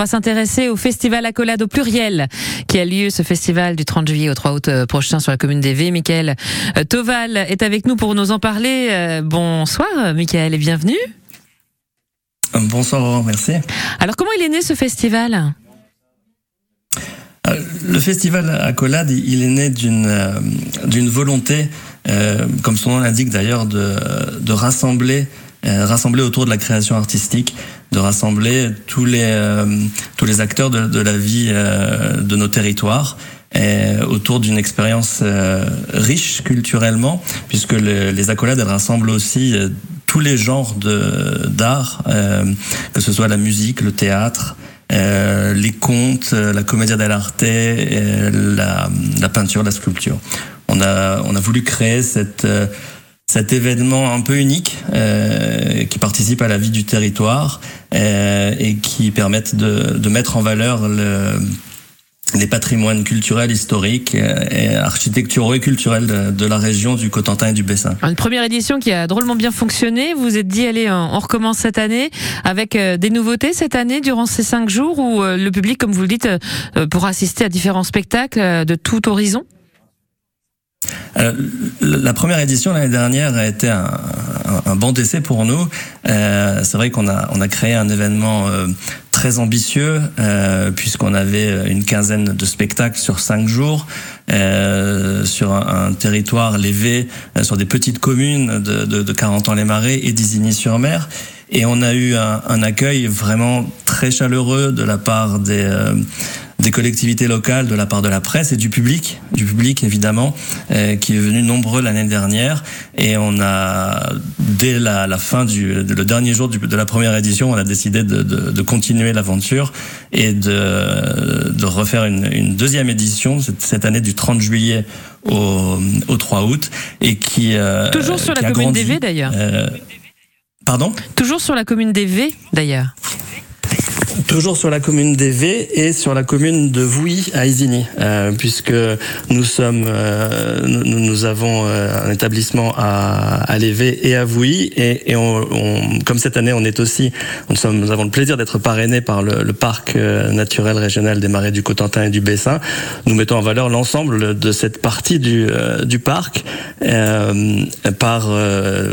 On va s'intéresser au festival Accolade au pluriel qui a lieu ce festival du 30 juillet au 3 août euh, prochain sur la commune d'Evey. Michael euh, Toval est avec nous pour nous en parler. Euh, bonsoir Michael et bienvenue. Bonsoir, merci. Alors comment il est né ce festival? Le festival Accolade, il est né d'une d'une volonté, comme son nom l'indique d'ailleurs, de, de rassembler rassembler autour de la création artistique de rassembler tous les euh, tous les acteurs de, de la vie euh, de nos territoires et autour d'une expérience euh, riche culturellement, puisque les accolades elles rassemblent aussi tous les genres de d'art, que ce soit la musique, le théâtre, les contes, la comédie dell'arte, la, la peinture, la sculpture. On a on a voulu créer cette cet événement un peu unique euh, qui participe à la vie du territoire euh, et qui permettent de, mettre en valeur le, les patrimoines culturels, historiques et architecturaux et culturels de, la région du Cotentin et du Bessin. Une première édition qui a drôlement bien fonctionné. Vous vous êtes dit, allez, on recommence cette année avec euh, des nouveautés cette année durant ces cinq jours où euh, le public, comme vous le dites, euh, pourra assister à différents spectacles de tout horizon? Euh, la première édition l'année dernière a été un, un, bon décès pour nous. Euh, c'est vrai qu'on a, on a créé un événement euh, très ambitieux euh, puisqu'on avait une quinzaine de spectacles sur cinq jours euh, sur un, un, territoire lévé, sur des petites communes de, de, de 40 ans les Marais et d'Isigny-sur-Mer. Et on a eu un, un, accueil vraiment très chaleureux de la part des des collectivités locales, de la part de la presse et du public, du public évidemment, euh, qui est venu nombreux l'année dernière. Et on a, dès la, la fin du le dernier jour du, de la première édition, on a décidé de, de, de continuer l'aventure et de, de refaire une, une, deuxième édition cette, cette, année du 30 juillet au, au 3 août et qui euh, toujours sur la commune d'Evey d'ailleurs. Euh, pardon? Toujours sur la commune d'Evey d'ailleurs. Toujours sur la commune d'Evey et sur la commune de Vouilly à Isigny, euh, puisque nous sommes, euh, nous, nous, avons euh, un établissement à, à l'Evey et à Vouilly, et, et on, on, comme cette année on est aussi, nous, sommes, nous avons le plaisir d'être parrainés par le, le, parc euh, naturel régional des Marais du Cotentin et du Bessin. Nous mettons en valeur l'ensemble de cette partie du, euh, du parc par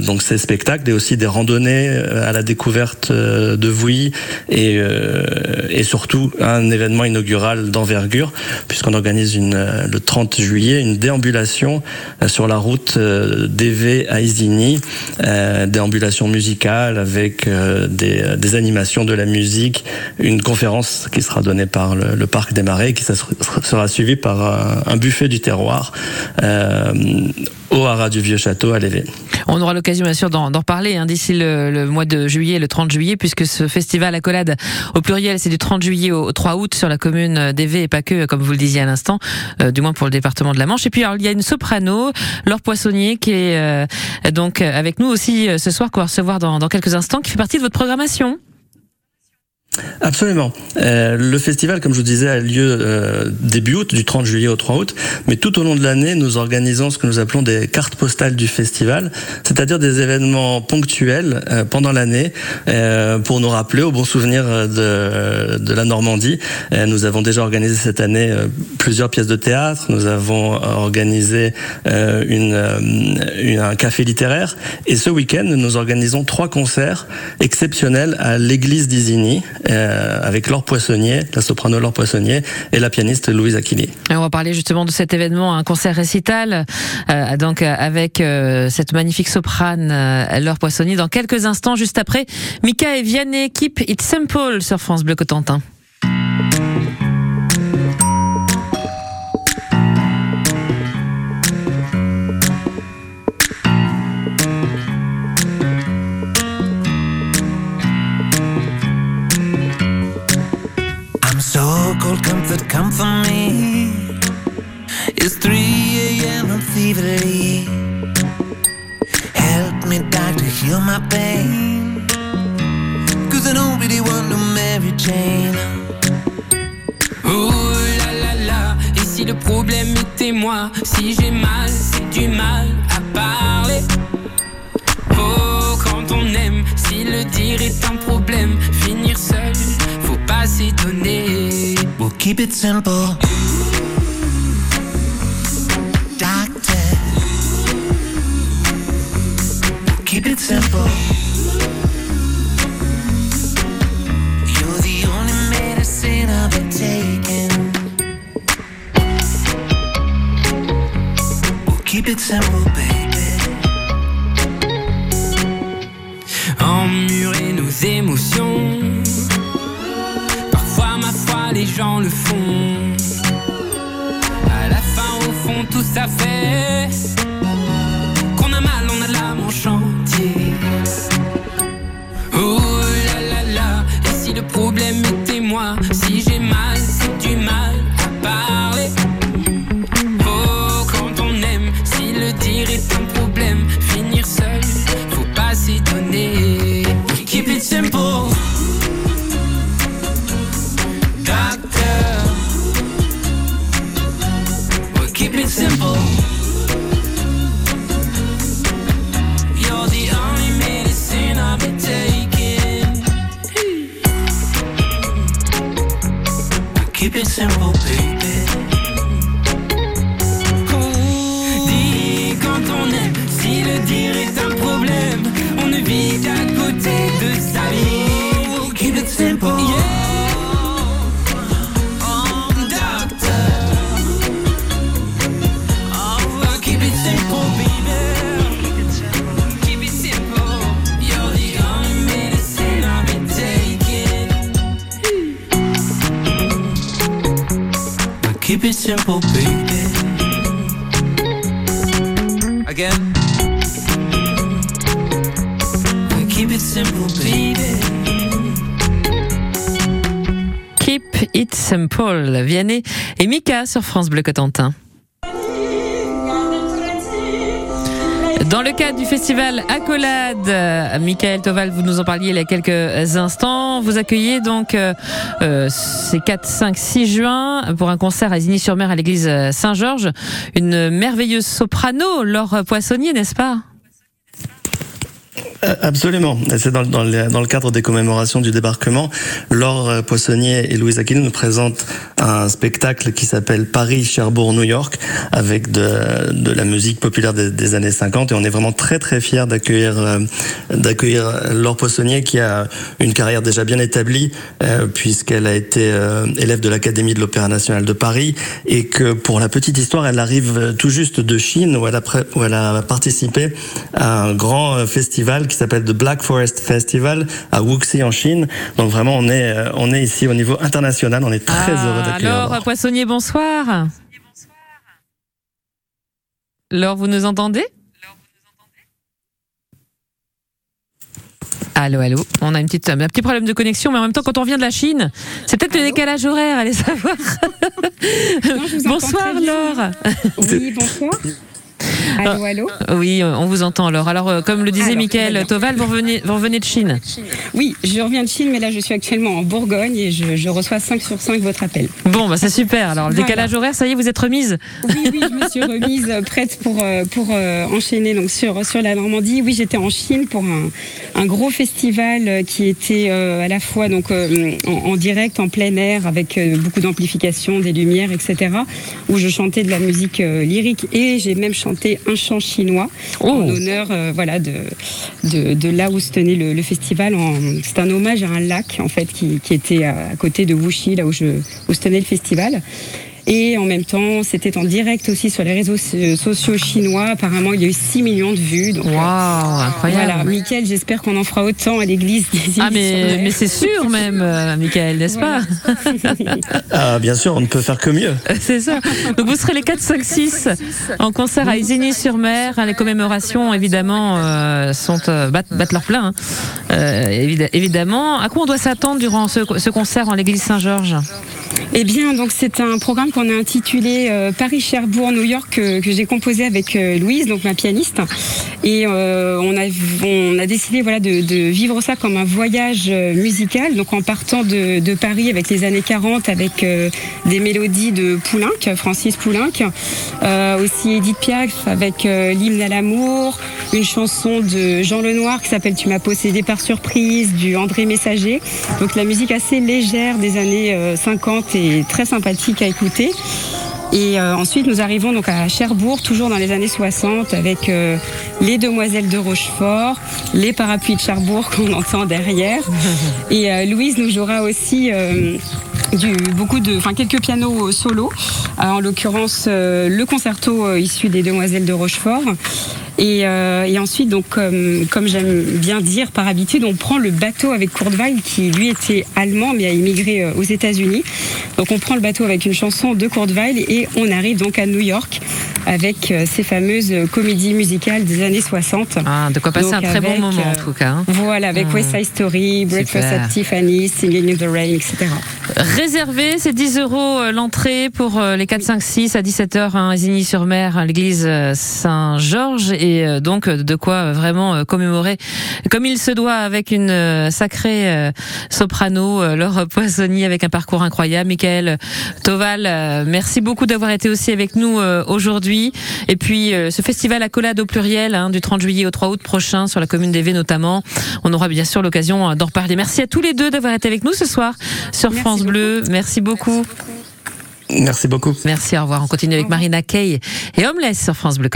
donc ces spectacles et aussi des randonnées à la découverte de Vouilly et euh, et surtout un événement inaugural d'envergure, puisqu'on organise une, euh, le 30 juillet une déambulation euh, sur la route d'Evey à Isigny, déambulation musicale avec des, animations de la musique, une conférence qui sera donnée par le, Parc des Marais, qui sera suivie par un, un buffet du terroir au haras du Vieux Château à Lévé. On aura l'occasion bien sûr d'en reparler hein, d'ici le, le, mois de juillet, le 30 juillet, puisque ce festival Accolade au pluriel, c'est du 30 juillet au 3 août sur la commune d'Évé et pas que, comme vous le disiez à l'instant, euh, du moins pour le département de la Manche. Et puis alors, il y a une soprano, Laure Poissonnier, qui est euh, donc avec nous aussi euh, ce soir, qu'on va recevoir dans, dans quelques instants, qui fait partie de votre programmation. Absolument. Euh, le festival, comme je vous disais, a lieu euh, début août, du 30 juillet au 3 août, mais tout au long de l'année, nous organisons ce que nous appelons des cartes postales du festival, c'est-à-dire des événements ponctuels euh, pendant l'année euh, pour nous rappeler au bon souvenir de, de la Normandie. Euh, nous avons déjà organisé cette année euh, plusieurs pièces de théâtre, nous avons organisé une, une, un café littéraire, et ce week-end, nous organisons trois concerts exceptionnels à l'église d'Isigny euh, avec Laure Poissonnier, la soprano Laure Poissonnier et la pianiste Louise Aquili. on va parler justement de cet événement, un concert récital, euh, donc euh, avec euh, cette magnifique soprane euh, Laure Poissonnier dans quelques instants, juste après. Mika et Vianney, Keep It Simple sur France Bleu Cotentin. Comfort, come for me. It's 3 a.m. I'm feverly. Help me, doctor, heal my pain. Cause I don't really want no Mary Jane. Oh la la la, et si le problème était moi? Si j'ai mal, c'est du mal à parler. Oh, quand on aime, si le dire est un problème, keep it simple. Doctor. Keep it simple. You're the only medicine I've been taking. We'll keep it simple, baby. Emmurer nos émotions. Les gens le font. À la fin, au fond, tout ça fait qu'on a mal, on a l'âme en chantier. Keep it simple. You're the only medicine I've been taking. Keep it simple, baby. Dis quand on aime, si le dire est un problème, on ne vit qu'à côté de sa vie. Keep it simple. Keep it simple, baby. Again. Keep it simple, baby. Keep It Simple, Vianney et Mika sur France Bleu Cotentin. Dans le cadre du festival Accolade, euh, Michael Toval, vous nous en parliez il y a quelques instants. Vous accueillez donc euh, euh, ces 4, 5, 6 juin pour un concert à Isigny-sur-Mer à l'église Saint-Georges. Une merveilleuse soprano, Laure Poissonnier, n'est-ce pas? Euh, Absolument. Et C'est dans, le, cadre des commémorations du débarquement. Laure euh, Poissonnier et Louise Aquino nous présentent un spectacle qui s'appelle Paris, Cherbourg, New York, avec de, la musique populaire des, années 50. Et on est vraiment très très fiers d'accueillir euh, d'accueillir Laure Poissonnier qui a une carrière déjà bien établie euh, puisqu'elle a été euh, élève de l'Académie de l'Opéra national de Paris et que pour la petite histoire, elle arrive tout juste de Chine où elle a, participé à un grand euh, festival s'appelle The Black Forest Festival à Wuxi en Chine. Donc vraiment, on est euh, on est ici au niveau international. On est très heureux d'accueillir. Laure Laure. Poissonnier, bonsoir. Laure, vous nous entendez? Allô, allô. On a une petite, un petit problème de connexion, mais en même temps, quand on vient de la Chine, c'est peut-être le décalage horaire, allez savoir. entends bonsoir. Laure. Oui, bonsoir. Allô, allô Oui, euh, on vous entend, Laure. Alors, euh, comme le disait Alors, bien. Toval, vous revenez, vous revenez de Chine. Oui, je reviens de Chine, mais là, je suis actuellement en Bourgogne et je, je reçois 5 sur 5 votre appel. Bon, bah, c'est super. Alors, le Voilà. décalage horaire, ça y est, vous êtes remise. Oui, oui, je me suis remise euh, prête pour, pour euh, enchaîner donc, sur, sur la Normandie. Oui, j'étais en Chine pour un, un gros festival qui était euh, à la fois donc, euh, en, en direct, en plein air, avec beaucoup d'amplification, des lumières, etc., où je chantais de la musique lyrique et j'ai même chanté un chant chinois Oh. en honneur euh, voilà, de, de, de là où se tenait le, le festival. C'est un hommage à un lac en fait qui, qui était à, à côté de Wuxi, là où, je, où se tenait le festival. Et en même temps, c'était en direct aussi sur les réseaux so- sociaux chinois. Apparemment, il y a eu 6 millions de vues. Donc, Waouh, euh, incroyable. voilà, Mickaël, j'espère qu'on en fera autant à l'église des Ah, mais, c'est sûr même, euh, Mickaël, n'est-ce pas? Ah, bien sûr, on ne peut faire que mieux. C'est ça. Donc vous serez les 4, 5, 6 en concert à Isigny-sur-Mer. Hein, Les commémorations, évidemment, euh, sont euh, battent, battent leur plein. hein. Euh, évid- évidemment. À quoi on doit s'attendre durant ce, ce concert en l'église Saint-Georges? Eh bien, donc c'est un programme qu'on a intitulé euh, Paris-Cherbourg, New York, que j'ai composé avec euh, Louise, donc ma pianiste. Et euh, on, a, décidé voilà, de, vivre ça comme un voyage euh, musical, donc en partant de, Paris avec les années 40, avec euh, des mélodies de Poulenc, Francis Poulenc, aussi Edith Piaf avec l'hymne à l'amour, une chanson de Jean Lenoir qui s'appelle Tu m'as possédé par surprise, du André Messager. Donc la musique assez légère des années euh, 50 et très sympathique à écouter. Et euh, ensuite, nous arrivons donc à Cherbourg, toujours dans les années 60, avec euh, les Demoiselles de Rochefort, les parapluies de Cherbourg qu'on entend derrière. Et euh, Louise nous jouera aussi beaucoup de, enfin quelques pianos solo, en l'occurrence le concerto issu des Demoiselles de Rochefort. Et, euh, et ensuite, donc, comme, comme j'aime bien dire, par habitude, on prend le bateau avec Kurt qui lui était allemand, mais a immigré euh, aux États-Unis. Donc, on prend le bateau avec une chanson de Kurt et on arrive donc à New York avec euh, ces fameuses comédies musicales des années 60. Ah, de quoi passer Donc, un très bon moment en tout cas. hein. Voilà, avec Mmh. West Side Story, Breakfast Super. at Tiffany's, Singing in the Rain, etc. Réservé, c'est 10 euros euh, l'entrée pour euh, les 4, 5, 6 à 17h à Isigny-sur-Mer, à l'église euh, Saint-Georges. Et donc, de quoi vraiment commémorer, comme il se doit, avec une sacrée soprano, Laure Poissonnier, avec un parcours incroyable. Michael Toval, merci beaucoup d'avoir été aussi avec nous aujourd'hui. Et puis, ce festival Accolade au pluriel, hein, du 30 juillet au 3 août prochain, sur la commune d'Evey notamment. On aura bien sûr l'occasion d'en reparler. Merci à tous les deux d'avoir été avec nous ce soir sur Merci France Bleu. Merci beaucoup. Merci beaucoup. Merci, au revoir. On continue avec Marina Kay et Homeless sur France Bleu.